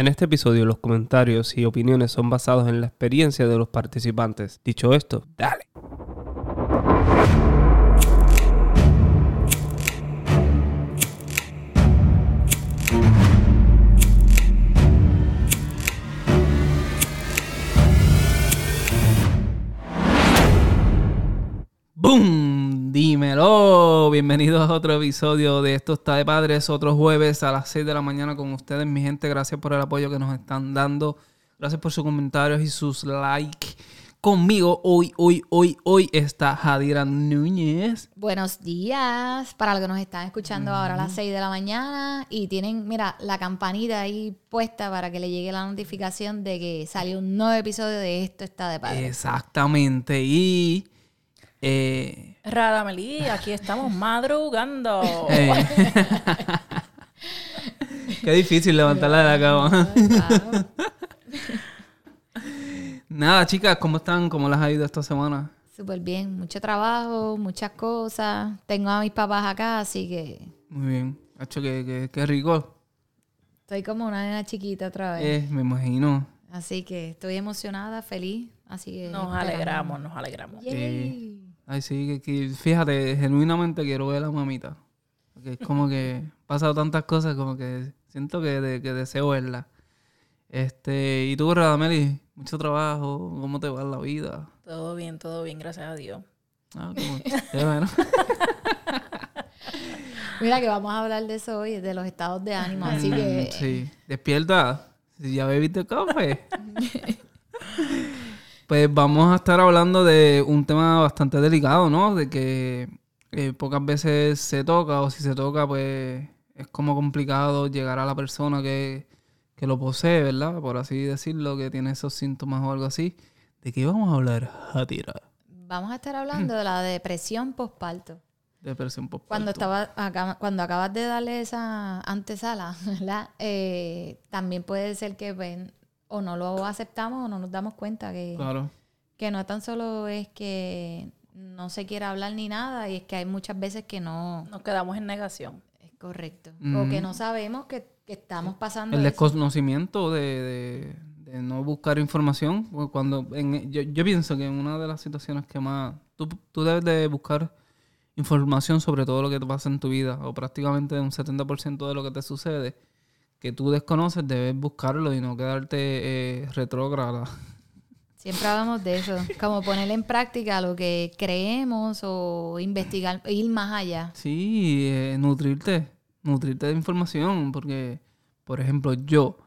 En este episodio los comentarios y opiniones son basados en la experiencia de los participantes. Dicho esto, dale. Bienvenidos a otro episodio de Esto está de Padres. Otro jueves a las 6 de la mañana con ustedes, mi gente. Gracias por el apoyo que nos están dando. Gracias por sus comentarios y sus likes. Conmigo hoy, hoy, hoy, hoy está Jadira Núñez. Buenos días para los que nos están escuchando ahora a las 6 de la mañana y tienen, mira, la campanita ahí puesta para que le llegue la notificación de que salió un nuevo episodio de Esto está de Padres. Exactamente. Y... Eh, Radamelí, aquí estamos madrugando. eh, Qué difícil levantarla de la cama. Claro. Nada, chicas, ¿cómo están? ¿Cómo las ha ido esta semana? Súper bien, mucho trabajo, muchas cosas. Tengo a mis papás acá, así que Muy bien. Hacho, qué, qué- qué rico. estoy como una nena chiquita otra vez. Eh, me imagino. Así que estoy emocionada, feliz. Así que Nos alegramos, nos alegramos. Yay. Ay, sí, que, que- fíjate, genuinamente quiero ver a la mamita. Porque es como que han pasado tantas cosas, como que siento que, de- que deseo verla. Este, y tú, Radameli, mucho trabajo, ¿cómo te va la vida? Todo bien, todo bien, gracias a Dios. Ah, como- qué bueno. Mira que vamos a hablar de eso hoy, de los estados de ánimo. Así que Mm, Sí, despierta. Si ya bebiste café. pues vamos a estar hablando de un tema bastante delicado, ¿no? De que eh, pocas veces se toca o si se toca, pues es como complicado llegar a la persona que, que lo posee, ¿verdad? Por así decirlo, que tiene esos síntomas o algo así. ¿De qué vamos a hablar, Hatira? vamos a estar hablando de la depresión postparto. Depresión postparto. Cuando estaba acá- cuando acabas de darle esa antesala, ¿verdad? Eh, también puede ser que pues, o no lo aceptamos o no nos damos cuenta que, Claro. que no tan solo es que no se quiere hablar ni nada, y es que hay muchas veces que no Nos quedamos en negación. es correcto. O que no sabemos que, que estamos pasando El desconocimiento de, de- de no buscar información. Cuando en- yo, yo pienso que en una de las situaciones que más... Tú, tú debes de buscar información sobre todo lo que te pasa en tu vida, o prácticamente un 70% de lo que te sucede, que tú desconoces, debes buscarlo y no quedarte eh, retrógrada. Siempre hablamos de eso, como poner en práctica lo que creemos o investigar, ir más allá. Sí, eh, nutrirte, nutrirte de información, porque, por ejemplo, yo,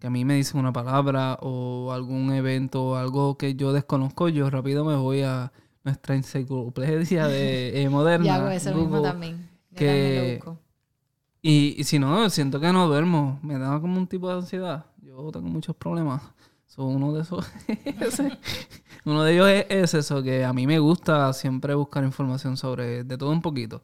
que a mí me dicen una palabra o algún evento o algo que yo desconozco, yo rápido me voy a nuestra enciclopedia de, eh, moderna. Y hago eso mismo Google, también. Yo que- también lo busco. Y, y si no, siento que no duermo, me da como un tipo de ansiedad. Yo tengo muchos problemas. So, uno de esos, uno de ellos es, es eso, que a mí me gusta siempre buscar información sobre de todo un poquito.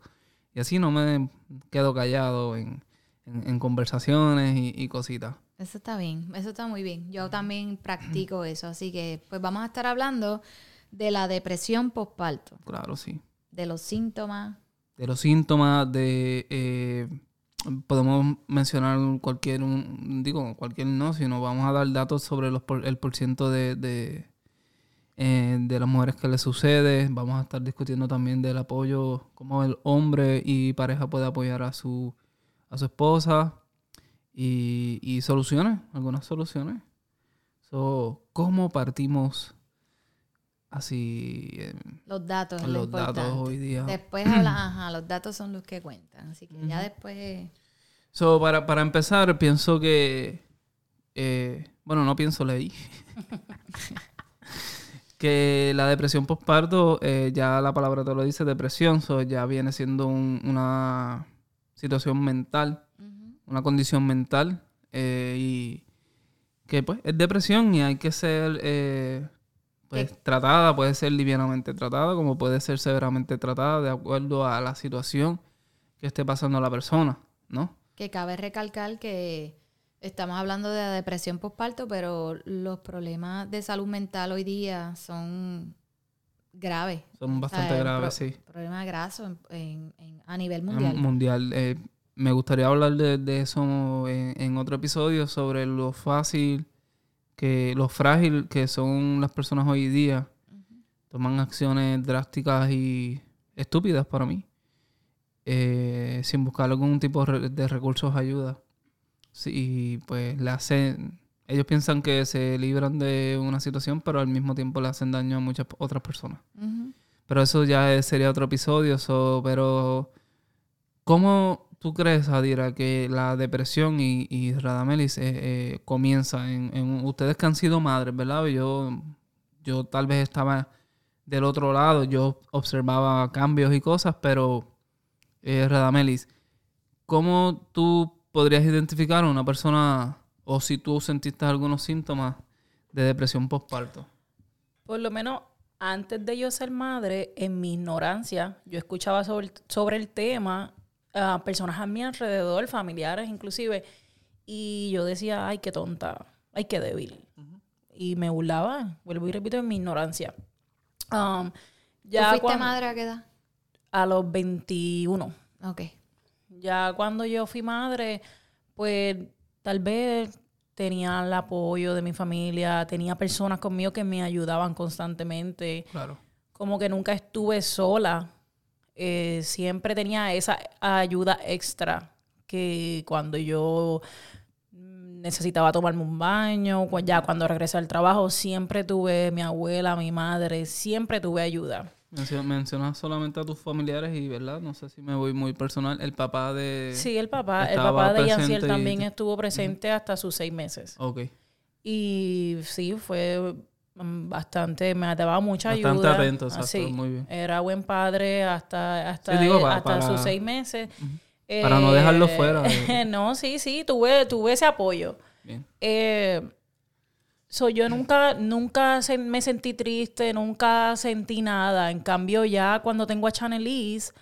Y así no me quedo callado en, en- en conversaciones y, y cositas. Eso está bien, eso está muy bien. Yo también practico eso, así que pues vamos a estar hablando de la depresión postparto, Claro, sí. de los síntomas. De los síntomas, de... eh, podemos mencionar cualquier, digo, cualquier no, sino vamos a dar datos sobre los el porciento de, de, eh, de las mujeres que le sucede. Vamos a estar discutiendo también del apoyo, cómo el hombre y pareja puede apoyar a su, a su esposa y, y soluciones, algunas soluciones. So, ¿Cómo partimos así eh, Los datos, lo los datos hoy día? Después habla, ajá, los datos son los que cuentan, así que ya después So, para, para empezar, pienso que. eh, bueno, no pienso, leí. que la depresión postparto, eh, ya la palabra te lo dice, depresión, so, ya viene siendo un- una situación mental, una condición mental, eh, y que pues es depresión y hay que ser eh, pues, tratada, puede ser livianamente tratada, como puede ser severamente tratada de acuerdo a la situación que esté pasando la persona, ¿no? que cabe recalcar que estamos hablando de la depresión postparto, pero los problemas de salud mental hoy día son graves. Son O sea, bastante graves, pro- sí. Problemas grasos en- en- en- a nivel En mundial. Mundial. eh, me gustaría hablar de, de eso en, en otro episodio sobre lo fácil que lo frágil que son las personas hoy día toman acciones drásticas y estúpidas para mí eh, sin buscar algún tipo de re- de recursos de ayuda. Sí, pues le hacen ellos piensan que se libran de una situación pero al mismo tiempo le hacen daño a muchas otras personas. Pero eso ya sería otro episodio. so, pero, ¿cómo tú crees, Adira, que la depresión y, Radamelis eh, eh, comienza en, en ustedes que han sido madres, ¿verdad? Yo, yo tal vez estaba del otro lado, yo observaba cambios y cosas, pero, eh, Radamelis, ¿cómo tú podrías identificar a una persona o si tú sentiste algunos síntomas de depresión postparto? Por lo menos antes de yo ser madre, en mi ignorancia, yo escuchaba sobre, sobre el tema personas a mi alrededor, familiares inclusive, y yo decía, ay, qué tonta, ay, qué débil. Y me burlaba, vuelvo y repito, en mi ignorancia. Um, ¿Tú ya fuiste madre a qué edad? a los 21. Ok. Ya cuando yo fui madre, pues tal vez tenía el apoyo de mi familia, tenía personas conmigo que me ayudaban constantemente, Claro. como que nunca estuve sola, Eh, siempre tenía esa ayuda extra que cuando yo necesitaba tomarme un baño, ya cuando regresé al trabajo, siempre tuve mi abuela, mi madre, siempre tuve ayuda. Mencio- Mencionas solamente a tus familiares y, ¿verdad? No sé si me voy muy personal. El papá de... Sí, el papá, el papá de Yanciel y- también estuvo presente hasta sus seis meses. Ok. Y sí, fue bastante, me daba mucha Bastante ayuda. atento, exacto, Sí, muy bien. Era buen padre hasta, hasta, Sí, digo, pa- hasta para- sus seis meses. Para no dejarlo Eh, fuera de- no, sí, sí, tuve, tuve ese apoyo. Bien. Eh, so, yo nunca, nunca se- me sentí triste, nunca sentí nada. En cambio, ya cuando tengo a Chanelise,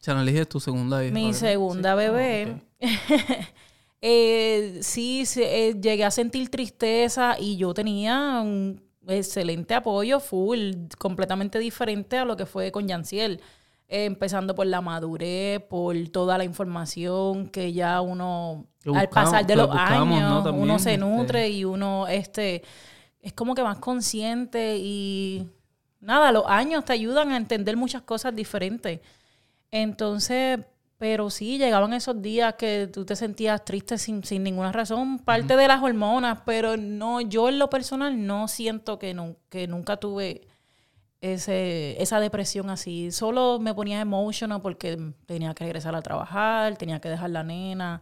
Chaneliz es tu segunda hija. mi segunda Sí. bebé, Ah, eh, sí, eh, llegué a sentir tristeza y yo tenía un excelente apoyo, full, completamente diferente a lo que fue con Yanciel. Eh, empezando por la madurez, por toda la información que ya uno, al pasar de los buscamos, ¿no? años, También, uno se este. nutre y uno, este, es como que más consciente y nada, los años te ayudan a entender muchas cosas diferentes. Entonces, pero sí, llegaban esos días que tú te sentías triste sin, sin ninguna razón, parte de las hormonas, pero no, yo en lo personal no siento que, nu- que nunca tuve ese, esa depresión así. Solo me ponía emotional porque tenía que regresar a trabajar, tenía que dejar la nena,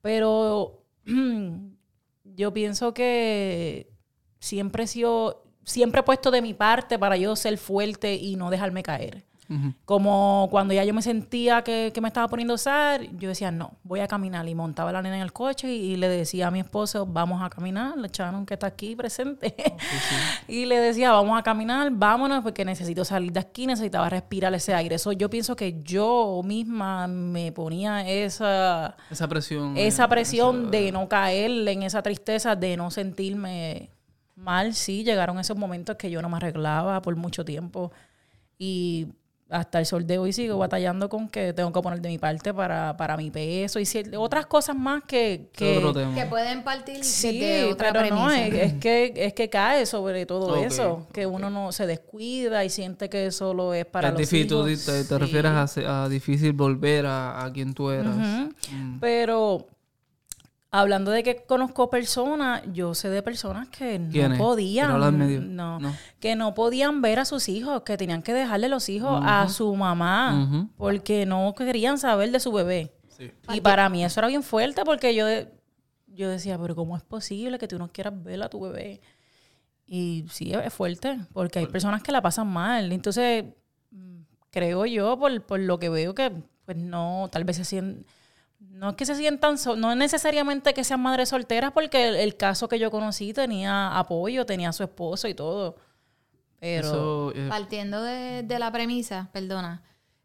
pero yo pienso que siempre he sido, siempre he puesto de mi parte para yo ser fuerte y no dejarme caer. Como cuando ya yo me sentía que, que me estaba poniendo a usar, yo decía, no, voy a caminar. Y montaba a la nena en el coche y, y le decía a mi esposo, vamos a caminar. Le echaron que está aquí presente. y le decía, vamos a caminar, vámonos, porque necesito salir de aquí, necesitaba respirar ese aire. Eso yo pienso que yo misma me ponía esa, Esa presión. esa presión esa- de no caer en esa tristeza, de no sentirme mal. Sí, llegaron esos momentos que yo no me arreglaba por mucho tiempo. Y hasta el sol de hoy sigo batallando con que tengo que poner de mi parte para, para mi peso y otras cosas más que... que otro tema. Que pueden partir Sí, otra pero no, es, es que, es que cae sobre todo eso, que uno no se descuida y siente que solo es para es los difícil, hijos. te, te Sí. refieres a, se- a difícil volver a, a quien tú eras. Mm. Pero hablando de que conozco personas, yo sé de personas que no podían, ¿Quiero hablar medio? no, No. que no podían ver a sus hijos, que tenían que dejarle los hijos a su mamá porque no querían saber de su bebé. Sí. Y para mí eso era bien fuerte porque yo, yo decía, pero ¿cómo es posible que tú no quieras ver a tu bebé? Y sí, es fuerte, porque hay personas que la pasan mal. Entonces, mm, creo yo, por, por lo que veo, que pues no, tal vez se sienten, no es que se sientan, so- no es necesariamente que sean madres solteras, porque el, el caso que yo conocí tenía apoyo, tenía a su esposo y todo. Pero... Eso, eh, Partiendo de, de la premisa, perdona,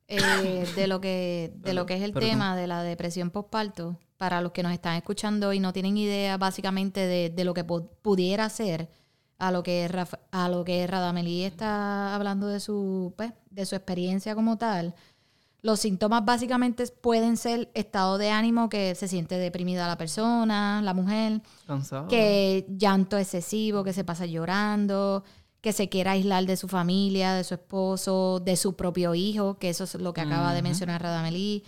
eh, de lo que de lo que es el Perdón. tema de la depresión postparto, para los que nos están escuchando y no tienen idea básicamente de, de lo que pu- pudiera ser, a lo que Rafa- a lo que Radameli está hablando de su pues, de su experiencia como tal, Los síntomas básicamente pueden ser estado de ánimo que se siente deprimida la persona, la mujer, Cansado. que llanto excesivo, que se pasa llorando, que se quiera aislar de su familia, de su esposo, de su propio hijo, que eso es lo que acaba de mencionar Radamelí.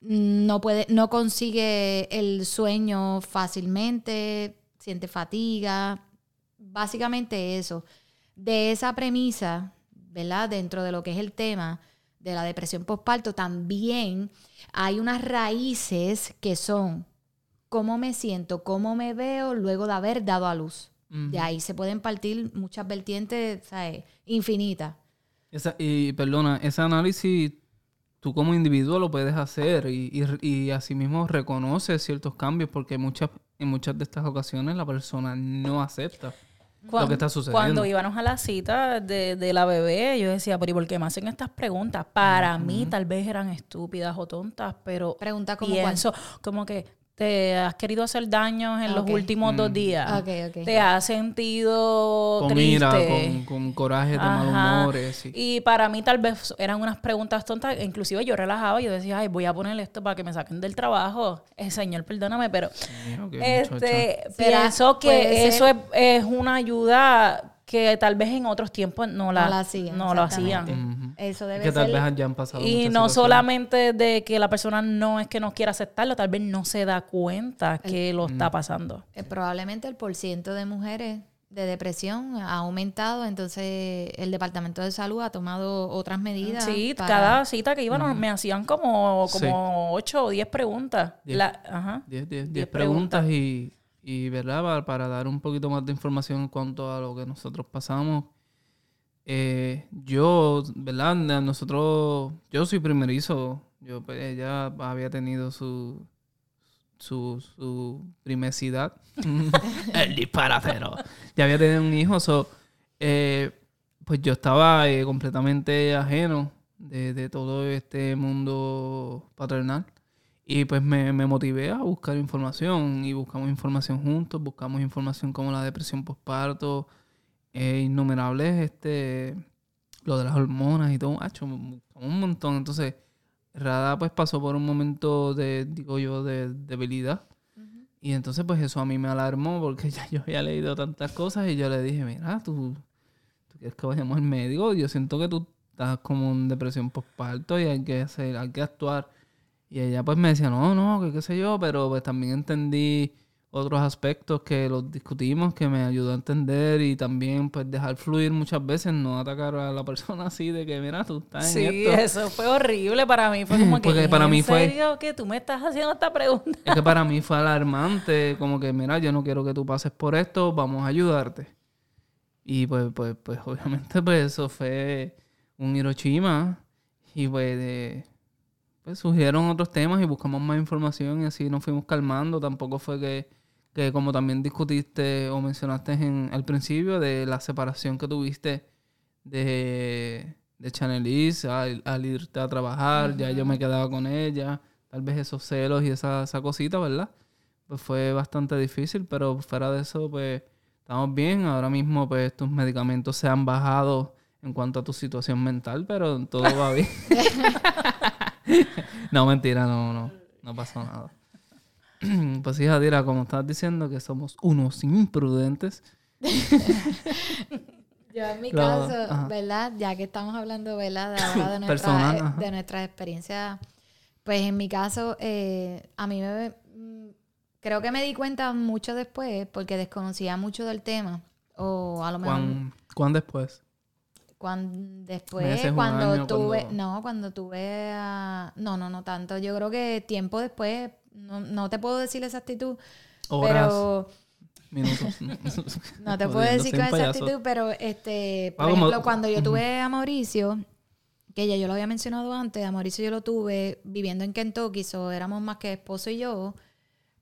No puede, no consigue el sueño fácilmente, siente fatiga, básicamente eso. De esa premisa, ¿verdad? Dentro de lo que es el tema de la depresión postparto, también hay unas raíces que son cómo me siento, cómo me veo luego de haber dado a luz. De ahí se pueden partir muchas vertientes, ¿sabes? Infinitas. Esa- y perdona, ese análisis tú como individuo lo puedes hacer y, y, y asimismo reconoces ciertos cambios porque muchas, en muchas de estas ocasiones la persona no acepta lo que está sucediendo. Cuando íbamos a la cita de, de la bebé, yo decía, pero ¿y por qué me hacen estas preguntas? Para mí tal vez eran estúpidas o tontas, pero Preguntas como pienso como que te has querido hacer daño en los últimos dos días. Ok, ok. Te has sentido con ira, triste. con, con coraje, de mal Ajá. humores. sí. Y para mí tal vez eran unas preguntas tontas, inclusive yo relajaba, yo decía, ay, voy a poner esto para que me saquen del trabajo. Eh, señor, perdóname, pero Ok, este, pienso que eso es una ayuda que tal vez en otros tiempos no la, No la hacían, no lo hacían. Eso Es debe que tal ser... pasado Y no solamente de que la persona no es que no quiera aceptarlo, tal vez no se da cuenta que lo está pasando. eh, probablemente el porciento de mujeres de depresión ha aumentado, entonces el Departamento de Salud ha tomado otras medidas. Sí, para- cada cita que iban me hacían como, Sí. como 8 o 10 preguntas. Diez. La- ajá. 10 10 Diez preguntas y, y ¿verdad? Para, dar un poquito más de información en cuanto a lo que nosotros pasamos. Eh, yo, ¿verdad? Nosotros, yo soy primerizo. Yo, pues, había tenido su, su, su. El disparatero. Ya había tenido un hijo. so, eh, pues yo estaba eh, completamente ajeno de todo este mundo paternal. Y pues me, me motivé a buscar información y buscamos información juntos, buscamos información como la depresión postparto, eh, innumerables, este, lo de las hormonas y todo, buscamos un montón. Entonces, Rada pues pasó por un momento de, digo yo, de debilidad. Y entonces pues eso a mí me alarmó porque ya yo había leído tantas cosas y yo le dije, mira, tú, tú quieres que vayamos al médico, yo siento que tú estás como en depresión postparto y hay que hacer, hay que actuar. Y ella pues me decía, no, no, que qué sé yo, pero pues también entendí otros aspectos que los discutimos, que me ayudó a entender y también pues dejar fluir muchas veces, no atacar a la persona así de que, mira, tú estás Sí, en esto. eso fue horrible para mí. Fue como que, para ¿en mí fue- serio que tú me estás haciendo esta pregunta? Es que para mí fue alarmante, como que, mira, yo no quiero que tú pases por esto, vamos a ayudarte. Y pues, pues, pues, obviamente, pues eso fue un Hiroshima. Y pues, de- pues surgieron otros temas y buscamos más información y así nos fuimos calmando. Tampoco fue que, que como también discutiste o mencionaste en, al principio, de la separación que tuviste de, de Chanelis al, al irte a trabajar, ya yo me quedaba con ella, tal vez esos celos y esa, esa cosita, ¿verdad? Pues fue bastante difícil, pero fuera de eso, pues estamos bien. Ahora mismo, pues tus medicamentos se han bajado en cuanto a tu situación mental, pero todo va bien. no, mentira, no, no, no pasó nada. pues sí, Jadira, como estás diciendo que somos unos imprudentes, Yo en mi Lo- caso, ajá. ¿verdad? Ya que estamos hablando, ¿verdad? De ahora de, nuestra, Personal, ajá. de nuestras experiencias, pues en mi caso, eh, a mí me... mm, Creo que me di cuenta mucho después porque desconocía mucho del tema. O a lo mejor ¿cuán, cuán después? Cuando después, cuando tuve, cuando- no, cuando tuve a... No, no, no tanto. Yo creo que tiempo después, no, no te puedo decir esa actitud, Horas, pero... minutos. No te puedo decir con actitud, pero este, por Ah, como- ejemplo, cuando yo tuve a Mauricio, que ya yo lo había mencionado antes, a Mauricio yo lo tuve viviendo en Kentucky, so éramos más que esposo y yo.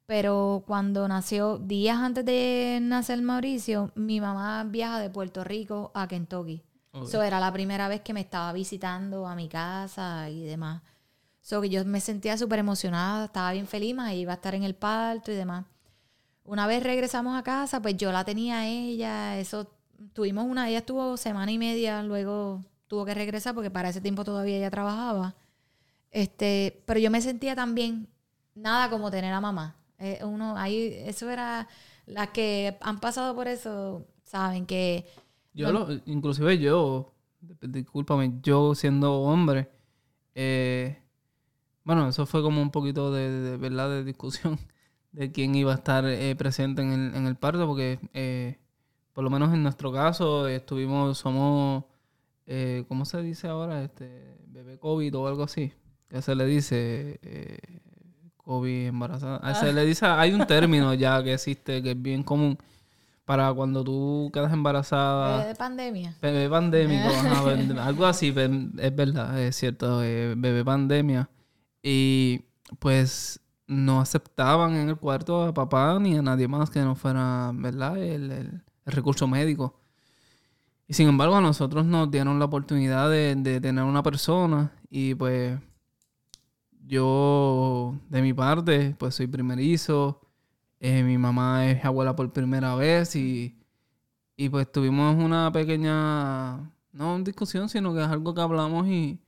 Pero cuando nació, días antes de nacer Mauricio, mi mamá viaja de Puerto Rico a Kentucky. Ok. So era la primera vez que me estaba visitando a mi casa y demás. So que yo me sentía súper emocionada, estaba bien feliz, más iba a estar en el parto y demás. Una vez regresamos a casa, pues yo la tenía a ella, eso, tuvimos una, ella estuvo semana y media, luego tuvo que regresar porque para ese tiempo todavía ella trabajaba. Este, pero yo me sentía también nada como tener a mamá. Eh, uno, ahí, eso era, las que han pasado por eso, saben que... Yo, lo, inclusive yo, discúlpame, yo siendo hombre, eh, bueno, eso fue como un poquito de, verdad de discusión de quién iba a estar eh, presente en el, en el parto, porque eh, por lo menos en nuestro caso estuvimos, somos, ¿cómo se dice ahora? Este, bebé COVID o algo así. Ya se le dice COVID embarazada. Ah. Se le dice, hay un término ya que existe que es bien común para cuando tú quedas embarazada. Bebé de pandemia. Bebé pandémico, algo así, es verdad, es cierto, eh, bebé pandemia. Y pues no aceptaban en el cuarto a papá ni a nadie más que no fuera, ¿verdad? El, recurso médico. Y sin embargo a nosotros nos dieron la oportunidad de, de tener una persona y pues yo de mi parte pues soy primerizo eh, mi mamá es abuela por primera vez y, y pues tuvimos una pequeña, no discusión, sino que es algo que hablamos y,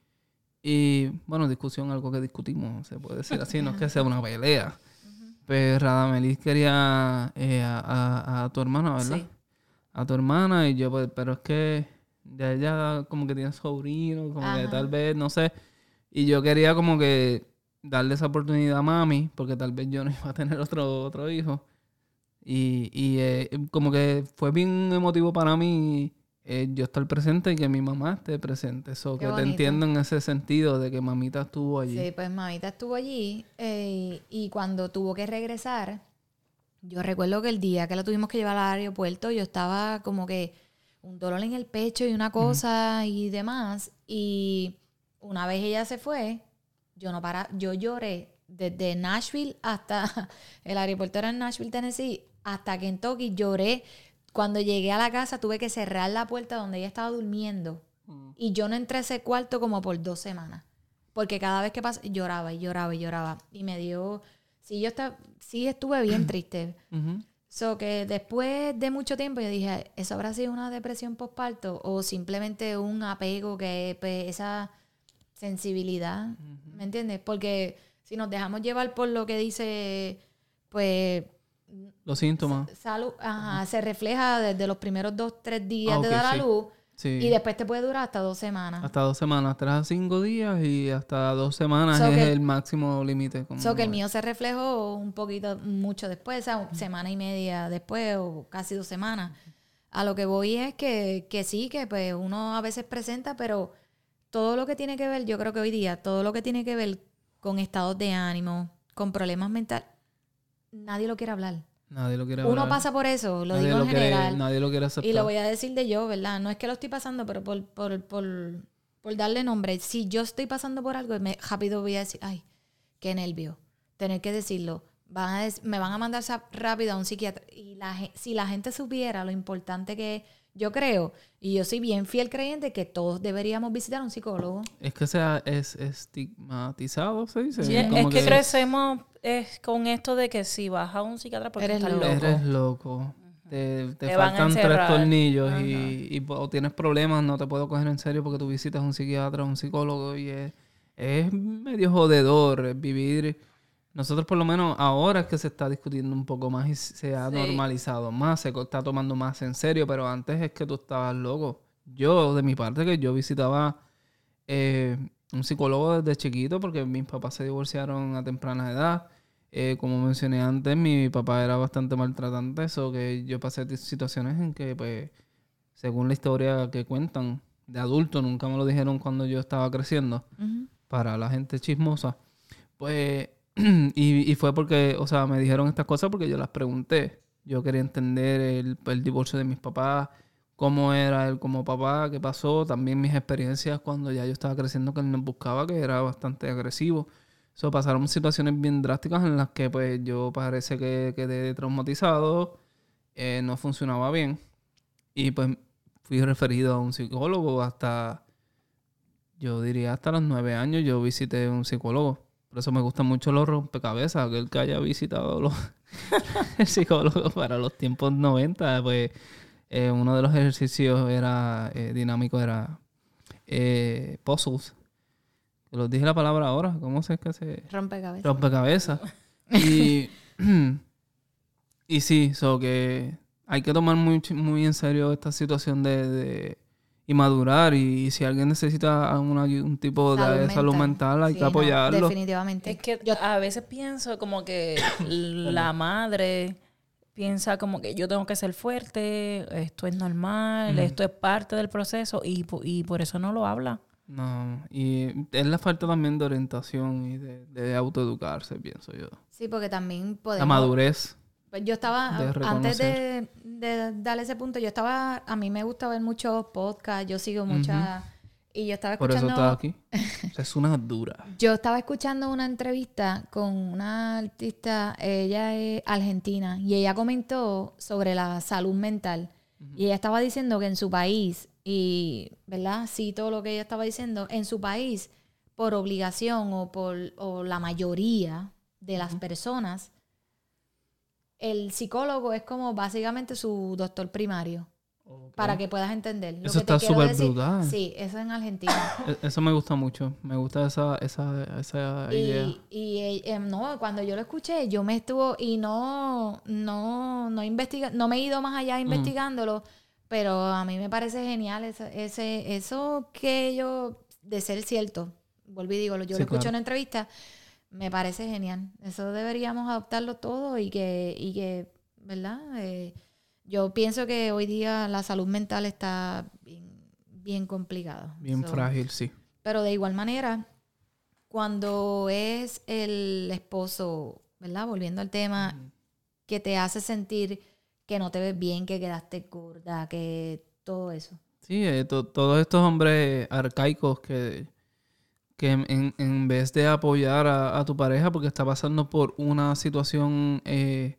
y bueno, discusión, algo que discutimos, se puede decir así, no es que sea una pelea. Pero pues, Radamelis quería eh, a, a, tu hermana, ¿verdad? Sí. A tu hermana y yo, pues, pero es que de ella como que tiene sobrino, como que tal vez, no sé. Y yo quería como que darle esa oportunidad a mami, porque tal vez yo no iba a tener otro, otro hijo. Y, y eh, como que fue bien emotivo para mí eh, yo estar presente y que mi mamá esté presente. Eso, que te entiendo en ese sentido de que mamita estuvo allí. Sí, pues mamita estuvo allí eh, y cuando tuvo que regresar, yo recuerdo que el día que la tuvimos que llevar al aeropuerto, yo estaba como que un dolor en el pecho y una cosa y demás. Y una vez ella se fue, yo no para, yo lloré desde Nashville hasta el aeropuerto era en Nashville, Tennessee, hasta Kentucky, lloré. Cuando llegué a la casa tuve que cerrar la puerta donde ella estaba durmiendo. Mm. Y yo no entré a ese cuarto como por dos semanas. Porque cada vez que pasé, lloraba y lloraba y lloraba. Y me dio. Sí, yo estaba, sí estuve bien triste. So que después de mucho tiempo yo dije, ¿eso habrá sido una depresión postparto? O simplemente un apego que pues, esa sensibilidad, ¿me entiendes? Porque si nos dejamos llevar por lo que dice, pues... Los síntomas. Salud, ajá, se refleja desde los primeros dos, tres días ah, de dar a luz. Y después te puede durar hasta dos semanas. Hasta dos semanas, tres a cinco días y hasta dos semanas es el máximo límite. So que el mío se reflejó un poquito, mucho después, o sea, semana y media después o casi dos semanas. A lo que voy es que, que sí, que pues uno a veces presenta, pero todo lo que tiene que ver, yo creo que hoy día, todo lo que tiene que ver con estados de ánimo, con problemas mentales, nadie lo quiere hablar. Nadie lo quiere hablar. Uno pasa por eso, lo digo en general. nadie lo quiere aceptar. Y lo voy a decir de yo, ¿verdad? No es que lo estoy pasando, pero por, por, por, por darle nombre. Si yo estoy pasando por algo, me, rápido voy a decir, ay, qué nervio. Tener que decirlo. Van a me van a mandar rápido a un psiquiatra. Y la, si la gente supiera lo importante que es yo creo, y yo soy bien fiel creyente, que todos deberíamos visitar a un psicólogo. Es que sea es estigmatizado, se dice. es que, crecemos es con esto de que si vas a un psiquiatra porque eres loco. Eres loco. Te, faltan tres tornillos y, o tienes problemas, no te puedo coger en serio porque tú visitas a un psiquiatra, un psicólogo y es, es medio jodedor vivir nosotros por lo menos ahora es que se está discutiendo un poco más y se ha normalizado más, se está tomando más en serio, pero antes es que tú estabas loco. Yo, de mi parte, que yo visitaba eh, un psicólogo desde chiquito porque mis papás se divorciaron a temprana edad. Eh, como mencioné antes, mi papá era bastante maltratante, eso que yo pasé situaciones en que, pues, según la historia que cuentan de adulto, nunca me lo dijeron cuando yo estaba creciendo, para la gente chismosa, pues y, fue porque, o sea, me dijeron estas cosas porque yo las pregunté. Yo quería entender el, el, divorcio de mis papás, cómo era él como papá, qué pasó, también mis experiencias cuando ya yo estaba creciendo que él nos buscaba, que era bastante agresivo. So, pasaron situaciones bien drásticas en las que pues yo parece que quedé traumatizado, eh, no funcionaba bien. Y pues fui referido a un psicólogo hasta, yo diría hasta los nueve años yo visité un psicólogo. Por eso me gustan mucho los rompecabezas. Aquel que haya visitado los, el psicólogo para los tiempos 90, pues eh, uno de los ejercicios era eh, dinámico, era eh, puzzles. los dije la palabra ahora, ¿cómo se es que se...? Rompecabezas. Rompecabezas. y, y sí, so que hay que tomar muy, muy en serio esta situación de, de- y madurar y, si alguien necesita una- un tipo de salud mental, hay Sí, que no, apoyarlo. definitivamente. Es que Yo- a veces pienso como que la madre piensa como que yo tengo que ser fuerte, esto es normal, esto es parte del proceso y, y por eso no lo habla. No, y es la falta también de orientación y de, de autoeducarse, pienso yo. sí, porque también La podemos... madurez. Pues yo estaba, de antes de, de darle ese punto, yo estaba, a mí me gusta ver muchos podcasts, yo sigo muchas, y yo estaba Por eso escuchando, está aquí. Es una dura. yo estaba escuchando una entrevista con una artista, ella es argentina, y ella comentó sobre la salud mental, y ella estaba diciendo que en su país, y, ¿verdad? Sí, todo lo que ella estaba diciendo, en su país, por obligación o por o la mayoría de las personas, el psicólogo es como básicamente su doctor primario. Para que puedas entender. Lo Eso que te está quiero súper decir- brutal. Sí, eso en Argentina. E- Eso me gusta mucho. Me gusta esa, esa, esa idea. y y eh, eh, no, cuando yo lo escuché, yo me estuvo y no, no, no investiga, no me he ido más allá investigándolo, pero a mí me parece genial ese, ese, eso que yo, de ser cierto, vuelvo y digo, yo Sí, lo escucho claro. en una entrevista, me parece genial. Eso deberíamos adoptarlo todo y que, y que ¿verdad? Eh, yo pienso que hoy día la salud mental está bien, bien complicada. Bien So, frágil, sí. pero de igual manera, cuando es el esposo, ¿verdad? Volviendo al tema, que te hace sentir que no te ves bien, que quedaste gorda, que todo eso. Sí, eh, to- todos estos hombres arcaicos que, que en, en- vez de apoyar a, a tu pareja porque está pasando por una situación eh,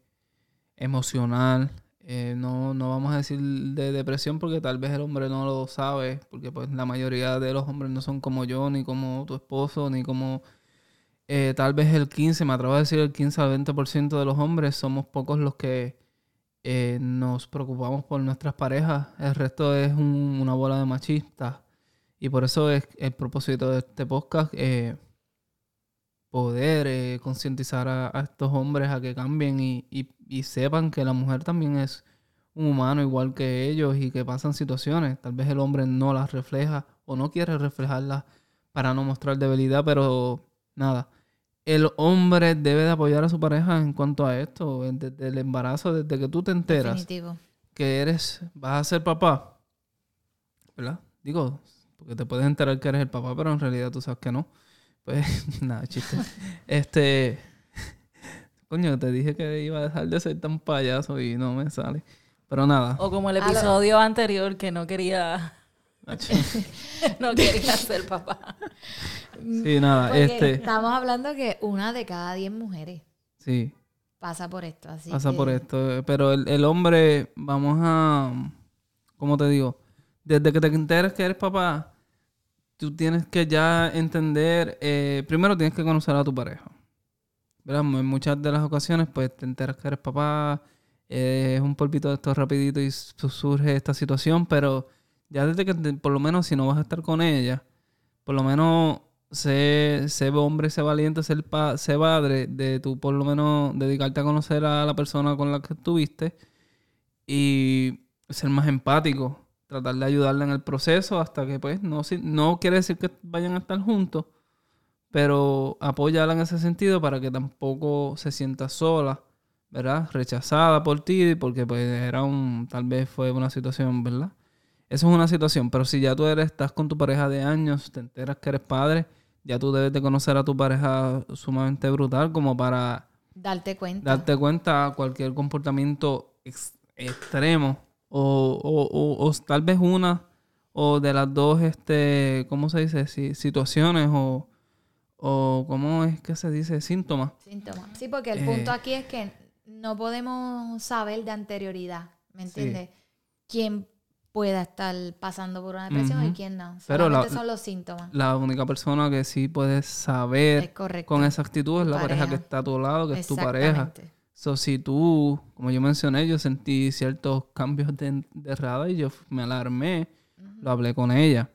emocional, eh, no, no vamos a decir de depresión porque tal vez el hombre no lo sabe, porque pues la mayoría de los hombres no son como yo, ni como tu esposo, ni como eh, tal vez el 15, me atrevo a decir el 15 al 20% de los hombres, somos pocos los que nos preocupamos por nuestras parejas, el resto es un- una bola de machistas. Y por eso es el propósito de este podcast, eh, poder eh, concientizar a, a estos hombres a que cambien y, y- y sepan que la mujer también es un humano igual que ellos y que pasan situaciones. Tal vez el hombre no las refleja o no quiere reflejarlas para no mostrar debilidad, pero nada. El hombre debe de apoyar a su pareja en cuanto a esto, desde el embarazo, desde que tú te enteras Definitivo. que eres, vas a ser papá, ¿verdad? Digo, porque te puedes enterar que eres el papá, pero en realidad tú sabes que no. Pues nada, chiste. Este, coño, te dije que iba a dejar de ser tan payaso y no me sale. Pero nada. O como el lo- episodio anterior que no quería, no quería ser papá. Sí, nada, Porque este, estamos hablando que una de cada diez mujeres sí, pasa por esto. Así pasa que- por esto. Pero el, el hombre, vamos a, ¿cómo te digo? Desde que te enteres que eres papá, tú tienes que ya entender, eh, primero tienes que conocer a tu pareja. ¿Verdad? En muchas de las ocasiones, pues te enteras que eres papá, eh, es un polvito de esto rapidito y su- surge esta situación, pero ya desde que, por lo menos si no vas a estar con ella, por lo menos sé, hombre, sé valiente, sé, pa- sé padre, de tú por lo menos dedicarte a conocer a la persona con la que estuviste y ser más empático, tratar de ayudarla en el proceso hasta que pues no, no quiere decir que vayan a estar juntos, pero apóyala en ese sentido para que tampoco se sienta sola, ¿verdad? Rechazada por ti porque pues era un, tal vez fue una situación, ¿verdad? Eso es una situación, pero si ya tú eres, estás con tu pareja de años, te enteras que eres padre, ya tú debes de conocer a tu pareja sumamente brutal como para Darte cuenta. darte cuenta a cualquier comportamiento ex- extremo o, o- o- o tal vez una o de las dos, este, ¿cómo se dice? Si- situaciones o, o ¿cómo es que se dice? Síntomas. Síntomas. Sí, porque el Eh. punto aquí es que no podemos saber de anterioridad, ¿me Sí. entiendes? Quién pueda estar pasando por una depresión y quién no. Pero la- son los síntomas. La única persona que sí puedes saber con exactitud es la pareja. que pareja. está a tu lado, que es tu pareja. So, si tú, como yo mencioné, yo sentí ciertos cambios de, de radar y yo me alarmé, lo hablé con ella.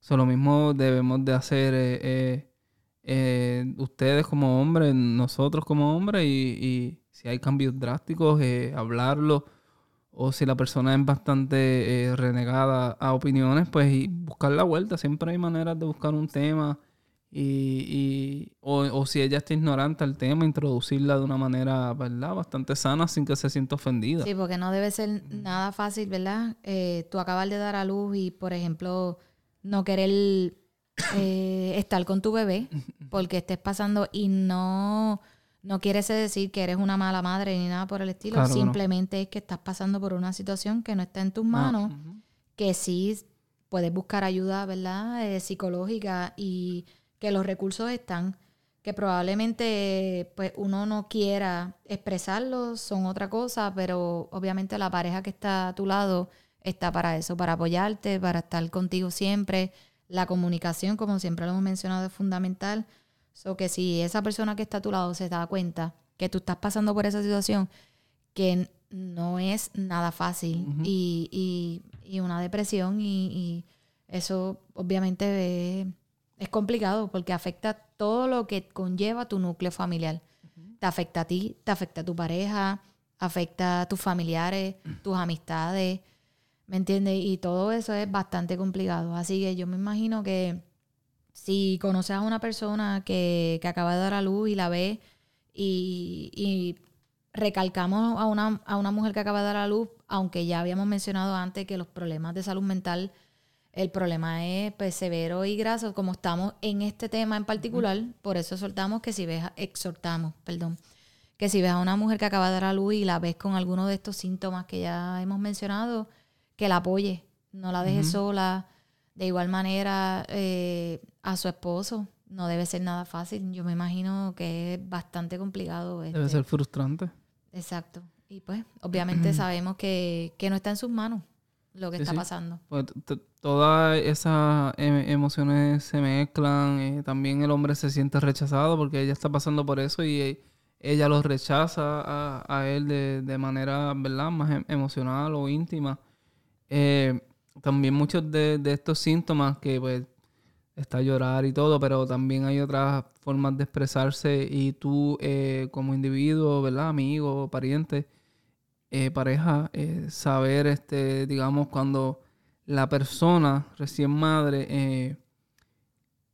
So, lo mismo debemos de hacer eh, eh, eh, ustedes como hombres, nosotros como hombres, y, y si hay cambios drásticos, eh, hablarlo. O si la persona es bastante eh, renegada a opiniones, pues y buscar la vuelta. Siempre hay maneras de buscar un tema. Y, y o, si ella está ignorante al tema, introducirla de una manera, ¿verdad? Bastante sana sin que se sienta ofendida. Sí, porque no debe ser nada fácil, ¿verdad? Eh, tú acabas de dar a luz y, por ejemplo, no querer eh, estar con tu bebé porque estés pasando y no, no quiere decir que eres una mala madre ni nada por el estilo. Claro que no. Simplemente es que estás pasando por una situación que no está en tus manos, Ah, ujú. que sí puedes buscar ayuda, ¿verdad? Eh, psicológica y que los recursos están que probablemente pues uno no quiera expresarlos, son otra cosa, pero obviamente la pareja que está a tu lado está para eso, para apoyarte, para estar contigo siempre. La comunicación, como siempre lo hemos mencionado, es fundamental. So que si esa persona que está a tu lado se da cuenta que tú estás pasando por esa situación, que no es nada fácil y, y- y una depresión y, y eso obviamente es, es complicado porque afecta todo lo que conlleva tu núcleo familiar. Te afecta a ti, te afecta a tu pareja, afecta a tus familiares, tus amistades, ¿me entiendes? Y todo eso es bastante complicado. Así que yo me imagino que si conoces a una persona que, que acaba de dar a luz y la ves y, y recalcamos a una, a una mujer que acaba de dar a luz, aunque ya habíamos mencionado antes que los problemas de salud mental, el problema es pues, severo y graso, como estamos en este tema en particular, por eso soltamos que si ves, exhortamos, perdón, que si ves a una mujer que acaba de dar a luz y la ves con alguno de estos síntomas que ya hemos mencionado, que la apoye, no la dejes sola. De igual manera, eh, a su esposo, no debe ser nada fácil. Yo me imagino que es bastante complicado. Debe este, ser frustrante. Exacto. Y pues, obviamente sabemos que, que no está en sus manos lo que Sí, está pasando. Pues todas esas em- emociones se mezclan. eh, también el hombre se siente rechazado porque ella está pasando por eso y eh, ella lo rechaza a, a él de, de manera, ¿verdad? Más em- emocional o íntima. Eh, también muchos de, de estos síntomas que pues está llorar y todo, pero también hay otras formas de expresarse y tú eh, como individuo, ¿verdad? Amigo, pariente, eh, pareja, eh, saber, este, digamos, cuando la persona recién madre eh,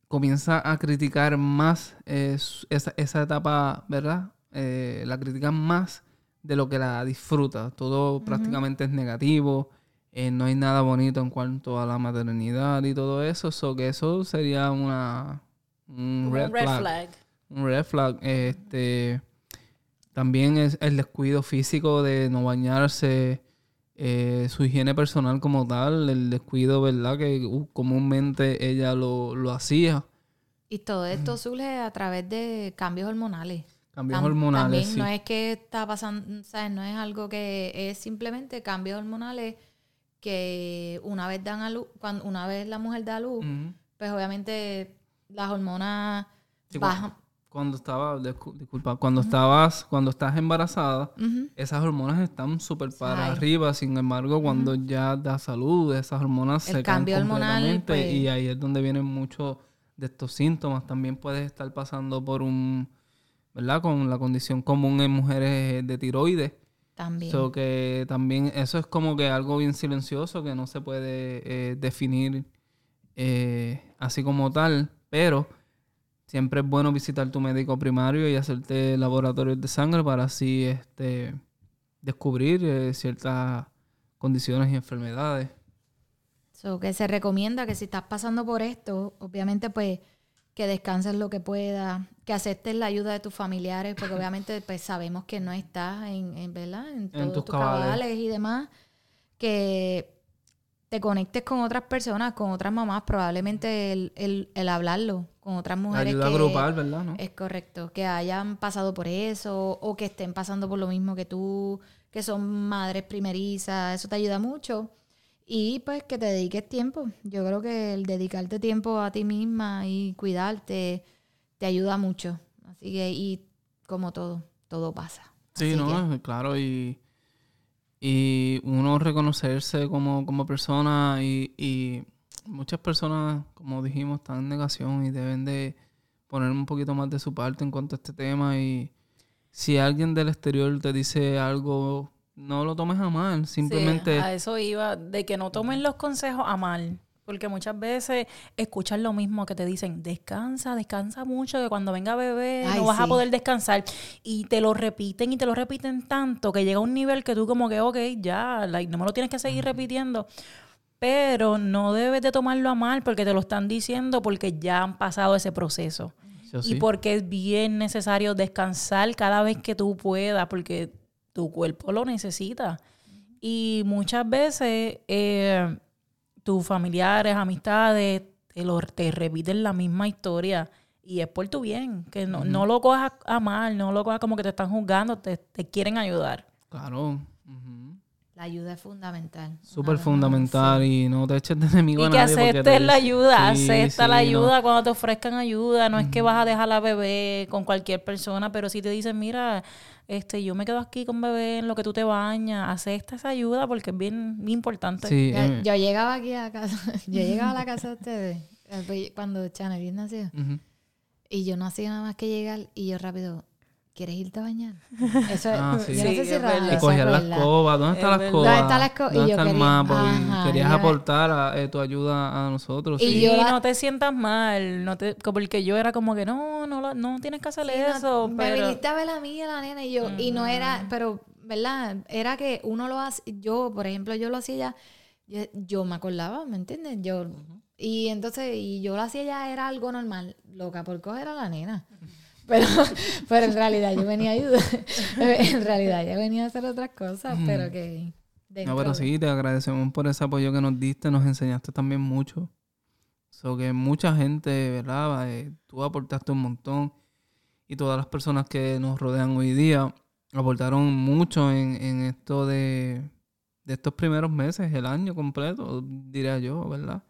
comienza a criticar más esa, esa etapa, ¿verdad? La critican más de lo que la disfruta. Todo prácticamente es negativo. no hay nada bonito en cuanto a la maternidad y todo eso. So que eso sería una un red, un red flag. flag. Un red flag. Este, también es el descuido físico de no bañarse, eh, su higiene personal como tal, el descuido, ¿verdad? Que uh, comúnmente ella lo, lo hacía. Y todo esto surge a través de cambios hormonales. Cambios Tam- hormonales, También sí. no es que está pasando, ¿sabes? No es algo que es simplemente cambios hormonales que una vez dan a luz, cuando una vez la mujer da a luz, pues obviamente las hormonas Sí, bajan. Cuando estaba, discu- disculpa, cuando estabas, cuando estás embarazada, esas hormonas están súper para Ay. arriba. Sin embargo, cuando ya da salud, esas hormonas El se caen cambio hormonal, completamente pues- y ahí es donde vienen muchos de estos síntomas. También puedes estar pasando por un, ¿verdad? Con la condición común en mujeres de tiroides. También. So que también eso es como que algo bien silencioso que no se puede eh, definir eh, así como tal, pero siempre es bueno visitar tu médico primario y hacerte laboratorios de sangre para así este descubrir eh, ciertas condiciones y enfermedades. So, que se recomienda que si estás pasando por esto, obviamente pues que descanses lo que puedas, que aceptes la ayuda de tus familiares, porque obviamente pues sabemos que no estás en, en ¿verdad? En tus tus cabales. cabales y demás, que te conectes con otras personas, con otras mamás, probablemente el, el, el hablarlo con otras mujeres Ayuda que grupal, ¿verdad? ¿No? es correcto, que hayan pasado por eso o que estén pasando por lo mismo que tú, que son madres primerizas, eso te ayuda mucho. Y pues que te dediques tiempo. Yo creo que el dedicarte tiempo a ti misma y cuidarte te ayuda mucho. Así que, y como todo, todo pasa. Sí, Así no, que, claro, y, y uno reconocerse como, como persona y, y muchas personas, como dijimos, están en negación y deben de poner un poquito más de su parte en cuanto a este tema y si alguien del exterior te dice algo, no lo tomes a mal, simplemente... a eso iba, de que no tomen los consejos a mal. Porque muchas veces escuchas lo mismo que te dicen, descansa, descansa mucho, que cuando venga bebé no vas a poder descansar. Y te lo repiten y te lo repiten tanto que llega un nivel que tú como que, ok, ya, no me lo tienes que seguir repitiendo. Pero no debes de tomarlo a mal porque te lo están diciendo porque ya han pasado ese proceso. Y porque es bien necesario descansar cada vez que tú puedas, porque tu cuerpo lo necesita. Y muchas veces... Eh, tus familiares, amistades, te, lo, te repiten la misma historia y es por tu bien, que no, no lo cojas a mal, no lo cojas como que te están juzgando, te, te quieren ayudar. Claro. La ayuda es fundamental. Súper fundamental y no te eches de enemigo y a nadie. Y que aceptes la ayuda, acepta la ayuda cuando te ofrezcan ayuda. No es que vas a dejar a bebé con cualquier persona, pero si te dicen, mira, este, yo me quedo aquí con bebé en lo que tú te bañas, acepta esa ayuda porque es bien, importante. Eh. yo, llegaba aquí a casa, yo llegaba a la casa de ustedes eh, cuando Chanel nació. Y yo no hacía nada más que llegar y yo rápido, ¿Quieres irte a bañar? Eso es, ah, sí. yo no sé si Y cogías la escoba. ¿Dónde está la escoba? ¿Dónde está la escoba? ¿Dónde está el mapa? querías aportar eh, tu ayuda a nosotros. Y yo no te sientas mal. No te, porque yo era como que no, no, no tienes que hacer eso. Me viniste a ver a mí, a la nena, y yo, y no era, pero, ¿verdad? Era que uno lo hace, yo, por ejemplo, yo lo hacía ya, yo, me acordaba, ¿me entiendes? Yo, y entonces, y yo lo hacía ya, era algo normal. Loca por coger a la nena. Pero, pero en realidad yo venía a ayudar. en realidad yo venía a hacer otras cosas, pero que... No, pero sí, te agradecemos por ese apoyo que nos diste, nos enseñaste también mucho. So que mucha gente, ¿verdad? Eh, tú aportaste un montón y todas las personas que nos rodean hoy día aportaron mucho en, en esto de, de estos primeros meses, el año completo, diría yo, ¿verdad?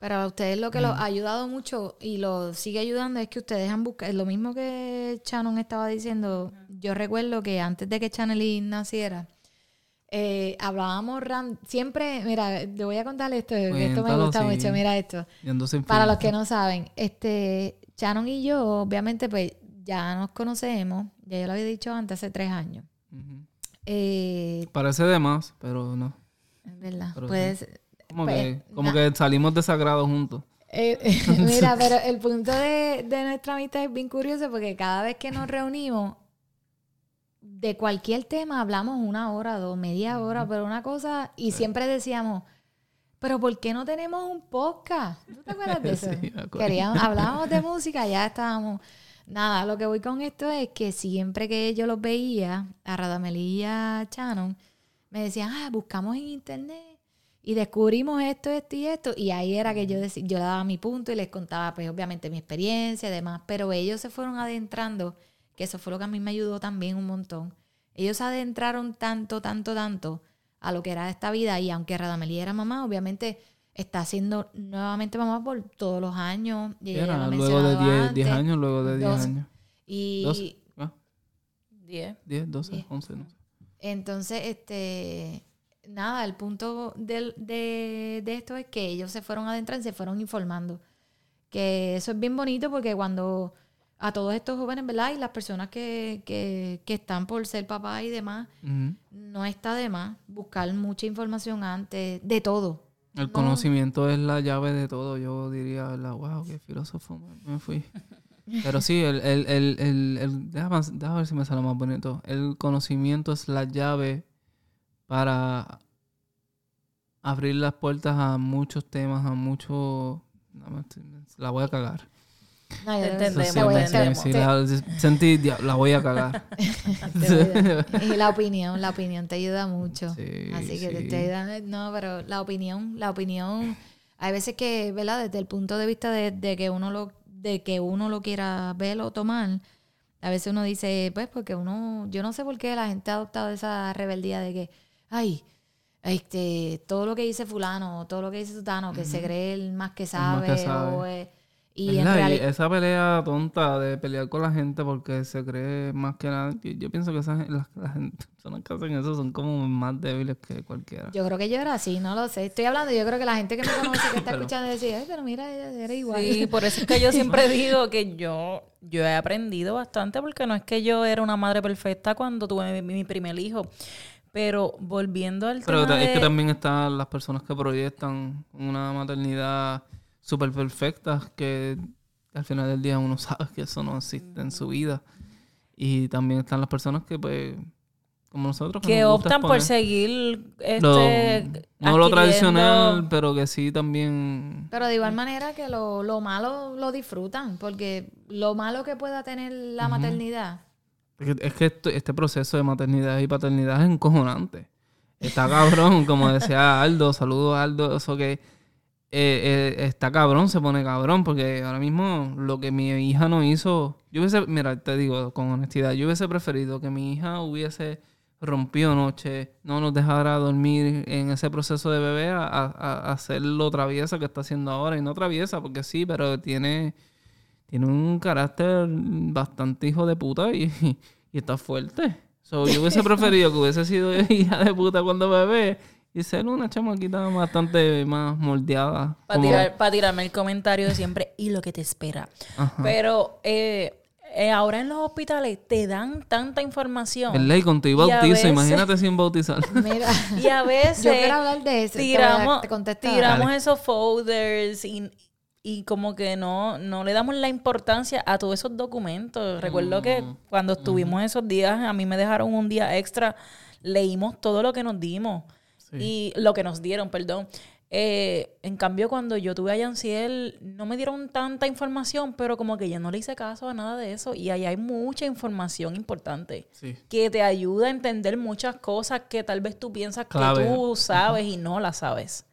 Pero a ustedes lo que los ha ayudado mucho y lo sigue ayudando es que ustedes han buscado, lo mismo que Shannon estaba diciendo, yo recuerdo que antes de que Channelie naciera, eh, hablábamos siempre, mira, te voy a contar esto, que esto me gusta mucho, mira esto. Para los que no saben, este, Shannon y yo, obviamente, pues ya nos conocemos, ya yo lo había dicho antes, hace tres años. Eh, Parece de más, pero no. Es verdad. Puede ser, como, que, como que salimos desagrados juntos. Eh, mira, pero el punto de, nuestra amistad es bien curioso porque cada vez que nos reunimos, de cualquier tema hablamos una hora, dos, media hora, pero una cosa, y siempre decíamos, pero ¿por qué no tenemos un podcast? ¿Tú te acuerdas de eso? Queríamos, hablábamos de música, ya estábamos. Nada, lo que voy con esto es que siempre que yo los veía, a Radamelí y a Shannon, me decían, ah, buscamos en internet y descubrimos esto, esto y esto. Y ahí era que yo, decía, yo daba mi punto y les contaba, pues obviamente mi experiencia y demás. Pero ellos se fueron adentrando, que eso fue lo que a mí me ayudó también un montón. Ellos se adentraron tanto, tanto, tanto a lo que era esta vida. Y aunque Radameli era mamá, obviamente está siendo nuevamente mamá por todos los años. Y luego de 10 años, luego de 10 años. Y... 10. 10, 12, 11, no sé. Entonces, este nada, el punto de, de, esto es que ellos se fueron adentrando y se fueron informando. Que eso es bien bonito porque cuando a todos estos jóvenes, ¿verdad? Y las personas que, que, que están por ser papá y demás, no está de más buscar mucha información antes de todo. El conocimiento es la llave de todo, yo diría, ¿verdad? Wow, qué filósofo me, fui. Pero sí, el, el, el, el, déjame, déjame, ver si me sale más bonito. El conocimiento es la llave para abrir las puertas a muchos temas, a muchos... La voy a cagar. No, entendemos. Sí, la, sentí, la voy a cagar. y la opinión, la opinión te ayuda mucho. Así que te, ayuda. No, pero la opinión, la opinión, hay veces que, ¿verdad? Desde el punto de vista de, de, que uno lo, de que uno lo quiera ver o tomar, a veces uno dice, pues, porque uno, yo no sé por qué la gente ha adoptado esa rebeldía de que, ay, este, todo lo que dice fulano, todo lo que dice sutano, que se cree el más que sabe, o, Y en realidad... esa pelea tonta de pelear con la gente porque se cree más que nada. Yo, yo pienso que esas las, las gente- personas que hacen eso son como más débiles que cualquiera. Yo creo que yo era así, no lo sé. Estoy hablando, yo creo que la gente que me conoce, que está Pero- escuchando, decir, ay, pero mira, ella era igual. Sí, por eso es que yo siempre digo que yo, yo he aprendido bastante porque no es que yo era una madre perfecta cuando tuve mi, mi primer hijo. Pero volviendo al Pero tema ta- es que también están las personas que proyectan una maternidad súper perfecta que al final del día uno sabe que eso no existe en su vida. Y también están las personas que, pues, como nosotros, que nos optan por seguir lo- este no lo tradicional, pero que sí también... Pero de igual manera que lo, lo malo lo disfrutan, porque lo malo que pueda tener la maternidad, es que esto- este proceso de maternidad y paternidad es encojonante. Está cabrón, como decía Aldo, saludos Aldo, eso que eh, eh, está cabrón, se pone cabrón, porque ahora mismo lo que mi hija no hizo, yo hubiese, mira, te digo con honestidad, yo hubiese preferido que mi hija hubiese rompido noche, no nos dejara dormir en ese proceso de bebé a, a, a hacer lo traviesa que está haciendo ahora, y no traviesa, porque sí, pero tiene tiene un carácter bastante hijo de puta y, y está fuerte. So, yo hubiese preferido que hubiese sido hija de puta cuando bebé y ser una chamaquita bastante más moldeada. Para como- tirar, pa' tirarme el comentario de siempre y lo que te espera. Ajá. Pero eh, eh, ahora en los hospitales te dan tanta información. ¿Verdad? Y con tu bautizo, veces- imagínate sin bautizar. mira, Y a veces yo quiero hablar de eso. tiramos, te tiramos esos folders y, y como que no, no le damos la importancia a todos esos documentos. Recuerdo que Mm, cuando estuvimos esos días, a mí me dejaron un día extra, leímos todo lo que nos dimos. Y lo que nos dieron, perdón. Eh, en cambio, cuando yo tuve a Yanciel, no me dieron tanta información, pero como que yo no le hice caso a nada de eso. Y ahí hay mucha información importante Sí. que te ayuda a entender muchas cosas que tal vez tú piensas Clave. que tú sabes y no las sabes.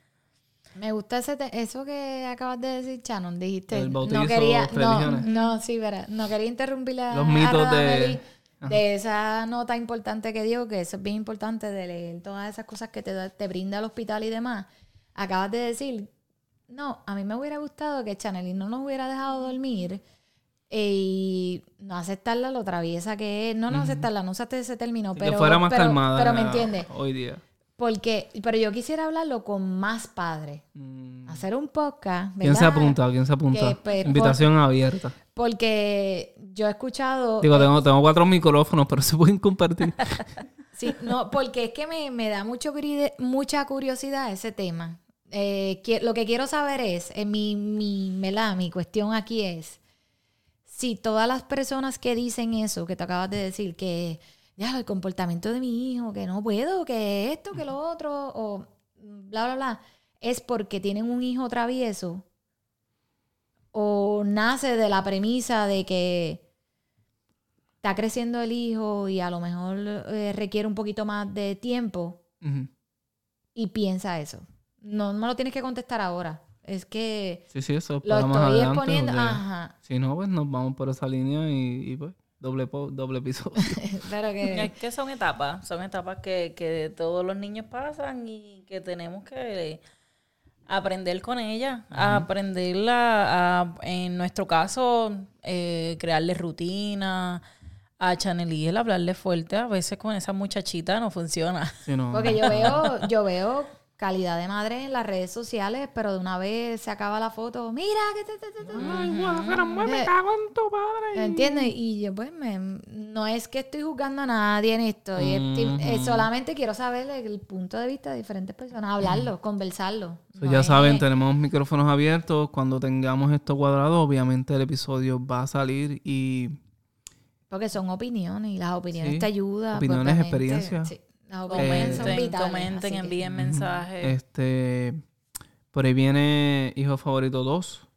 Me gusta ese te- eso que acabas de decir, Shannon. Dijiste, El bautizo, no quería, religiones. no, sí, verá, no quería interrumpir a, Los mitos de- de esa nota importante que dio, que eso es bien importante de leer todas esas cosas que te, te brinda el hospital y demás. Acabas de decir, no, a mí me hubiera gustado que Chanel no nos hubiera dejado dormir eh, y no aceptarla lo traviesa que es. No, no aceptarla, no usaste ese término, pero, que fuera más pero, calmada. pero me entiendes. Hoy día. Porque, pero yo quisiera hablarlo con más padres. Mm. Hacer un podcast, ¿Quién se ¿verdad? apunta? ¿Quién se apunta? Que, pues, Invitación abierta. Porque yo he escuchado... Digo, eh, tengo, tengo cuatro micrófonos, pero se pueden compartir. sí, no, porque es que me, me da mucho, mucha curiosidad ese tema. Eh, lo que quiero saber es, eh, mi, mi, ¿verdad? mi cuestión aquí es, si todas las personas que dicen eso, que te acabas de decir, que ya el comportamiento de mi hijo, que no puedo, que esto, que lo otro, o bla, bla, bla, es porque tienen un hijo travieso, o nace de la premisa de que está creciendo el hijo y a lo mejor eh, requiere un poquito más de tiempo y piensa eso. No me lo tienes que contestar ahora. Es que Sí, sí, eso es lo estoy adelante, exponiendo. Ajá. Si no, pues nos vamos por esa línea y, y, pues doble, po- doble episodio. Pero que. Es que son etapas, son etapas que, que todos los niños pasan y que tenemos que aprender con ellas, a aprenderla, a, en nuestro caso, eh, crearle rutina, a Chanel el hablarle fuerte, a veces con esa muchachita no funciona. No, Porque yo veo, yo veo calidad de madre en las redes sociales, pero de una vez se acaba la foto. Mira, que te, te, te, te". me cago en tu padre. ¿Entiendes? Y yo, pues, me, no es que estoy juzgando a nadie en esto. y eh, solamente quiero saber el punto de vista de diferentes personas, hablarlo, conversarlo. So, No ya es- saben, tenemos micrófonos abiertos. Cuando tengamos esto cuadrado, obviamente el episodio va a salir y Porque son opiniones y las opiniones Sí, te ayudan. pues, opiniones, obviamente, experiencias. sí, son Comenten, vitales. comenten, que- envíen mensajes. este por ahí viene Hijo Favorito 2.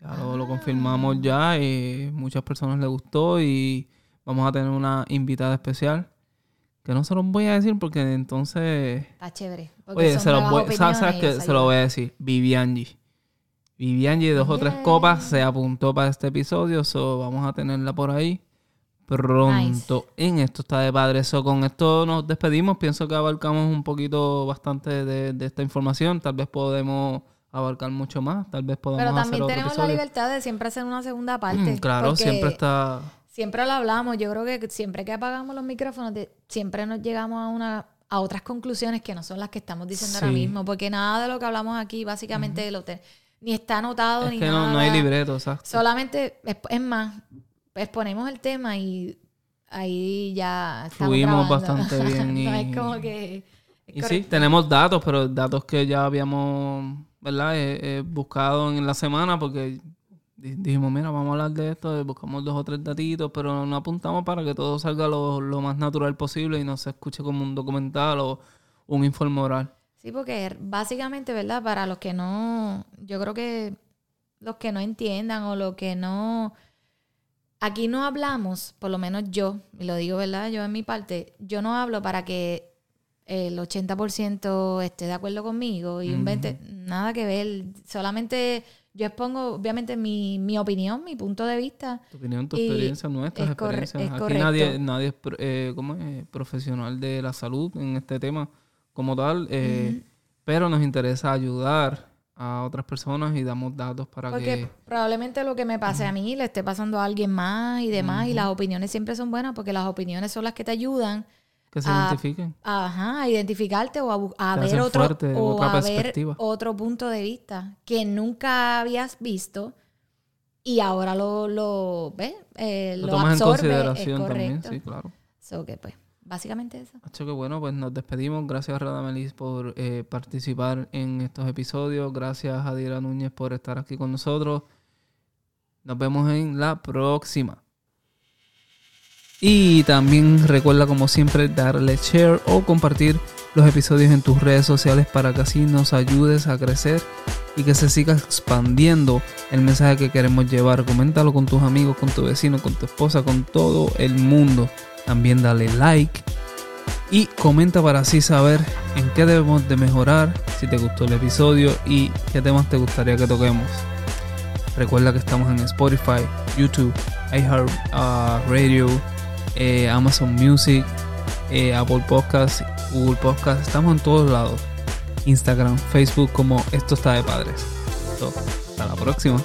Ya lo, lo confirmamos ya. Y muchas personas les gustó y vamos a tener una invitada especial. Que no se los voy a decir porque entonces... Está chévere. Oye, se, los voy, ¿sabes, se lo voy a decir. Viviangi. Viviangi, dos o tres copas, se apuntó para este episodio. So vamos a tenerla por ahí pronto. En esto está de padre. So con esto nos despedimos. Pienso que abarcamos un poquito bastante de, de esta información. Tal vez podemos abarcar mucho más. Tal vez podamos Pero hacer también otro tenemos la libertad de siempre hacer una segunda parte. Mm, claro, porque siempre está... Siempre lo hablamos. Yo creo que siempre que apagamos los micrófonos, de- siempre nos llegamos a una a otras conclusiones que no son las que estamos diciendo ahora mismo. Porque nada de lo que hablamos aquí, básicamente, lo te- ni está anotado, Es ni que nada. no, no hay libreto, exacto. Solamente, es, es más, exponemos el tema y ahí ya estamos Fluimos bastante bien y- es como que... es Y sí, tenemos datos, pero datos que ya habíamos, ¿verdad? Eh, eh, buscado en la semana porque di- dijimos, mira, vamos a hablar de esto, eh, buscamos dos o tres datitos, pero no apuntamos para que todo salga lo, lo más natural posible y no se escuche como un documental o un informe oral. Sí, porque básicamente, ¿verdad? Para los que no, yo creo que los que no entiendan o los que no, aquí no hablamos, por lo menos yo, y lo digo, ¿verdad? Yo en mi parte, yo no hablo para que el 80% esté de acuerdo conmigo y un 20%, nada que ver, solamente yo expongo, obviamente, mi, mi opinión, mi punto de vista. Tu opinión, tu experiencia, nuestras es experiencias. es Aquí correcto. nadie, nadie es, eh, ¿cómo es? profesional de la salud en este tema como tal, eh, pero nos interesa ayudar a otras personas y damos datos para Porque que... probablemente lo que me pase a mí le esté pasando a alguien más y demás, y las opiniones siempre son buenas porque las opiniones son las que te ayudan que se a- identifiquen. Ajá, a identificarte o a, a ver otro, fuerte, o otra a ver otro punto de vista que nunca habías visto y ahora lo, lo ves, Eh, Lo lo, tomas en absorbe, consideración es también, correcto. sí, claro. So que pues, básicamente eso. Hacho, que bueno, pues nos despedimos. Gracias Radamelis por eh, participar en estos episodios. Gracias a Dira Núñez por estar aquí con nosotros. Nos vemos en la próxima. Y también recuerda como siempre darle share o compartir los episodios en tus redes sociales para que así nos ayudes a crecer y que se siga expandiendo el mensaje que queremos llevar. Coméntalo con tus amigos, con tu vecino, con tu esposa, con todo el mundo. También dale like y comenta para así saber en qué debemos de mejorar, si te gustó el episodio y qué temas te gustaría que toquemos. Recuerda que estamos en Spotify, YouTube, iHeartRadio, eh, Amazon Music, eh, Apple Podcasts, Google Podcasts. Estamos en todos lados. Instagram, Facebook como Esto está de padres. Hasta la próxima.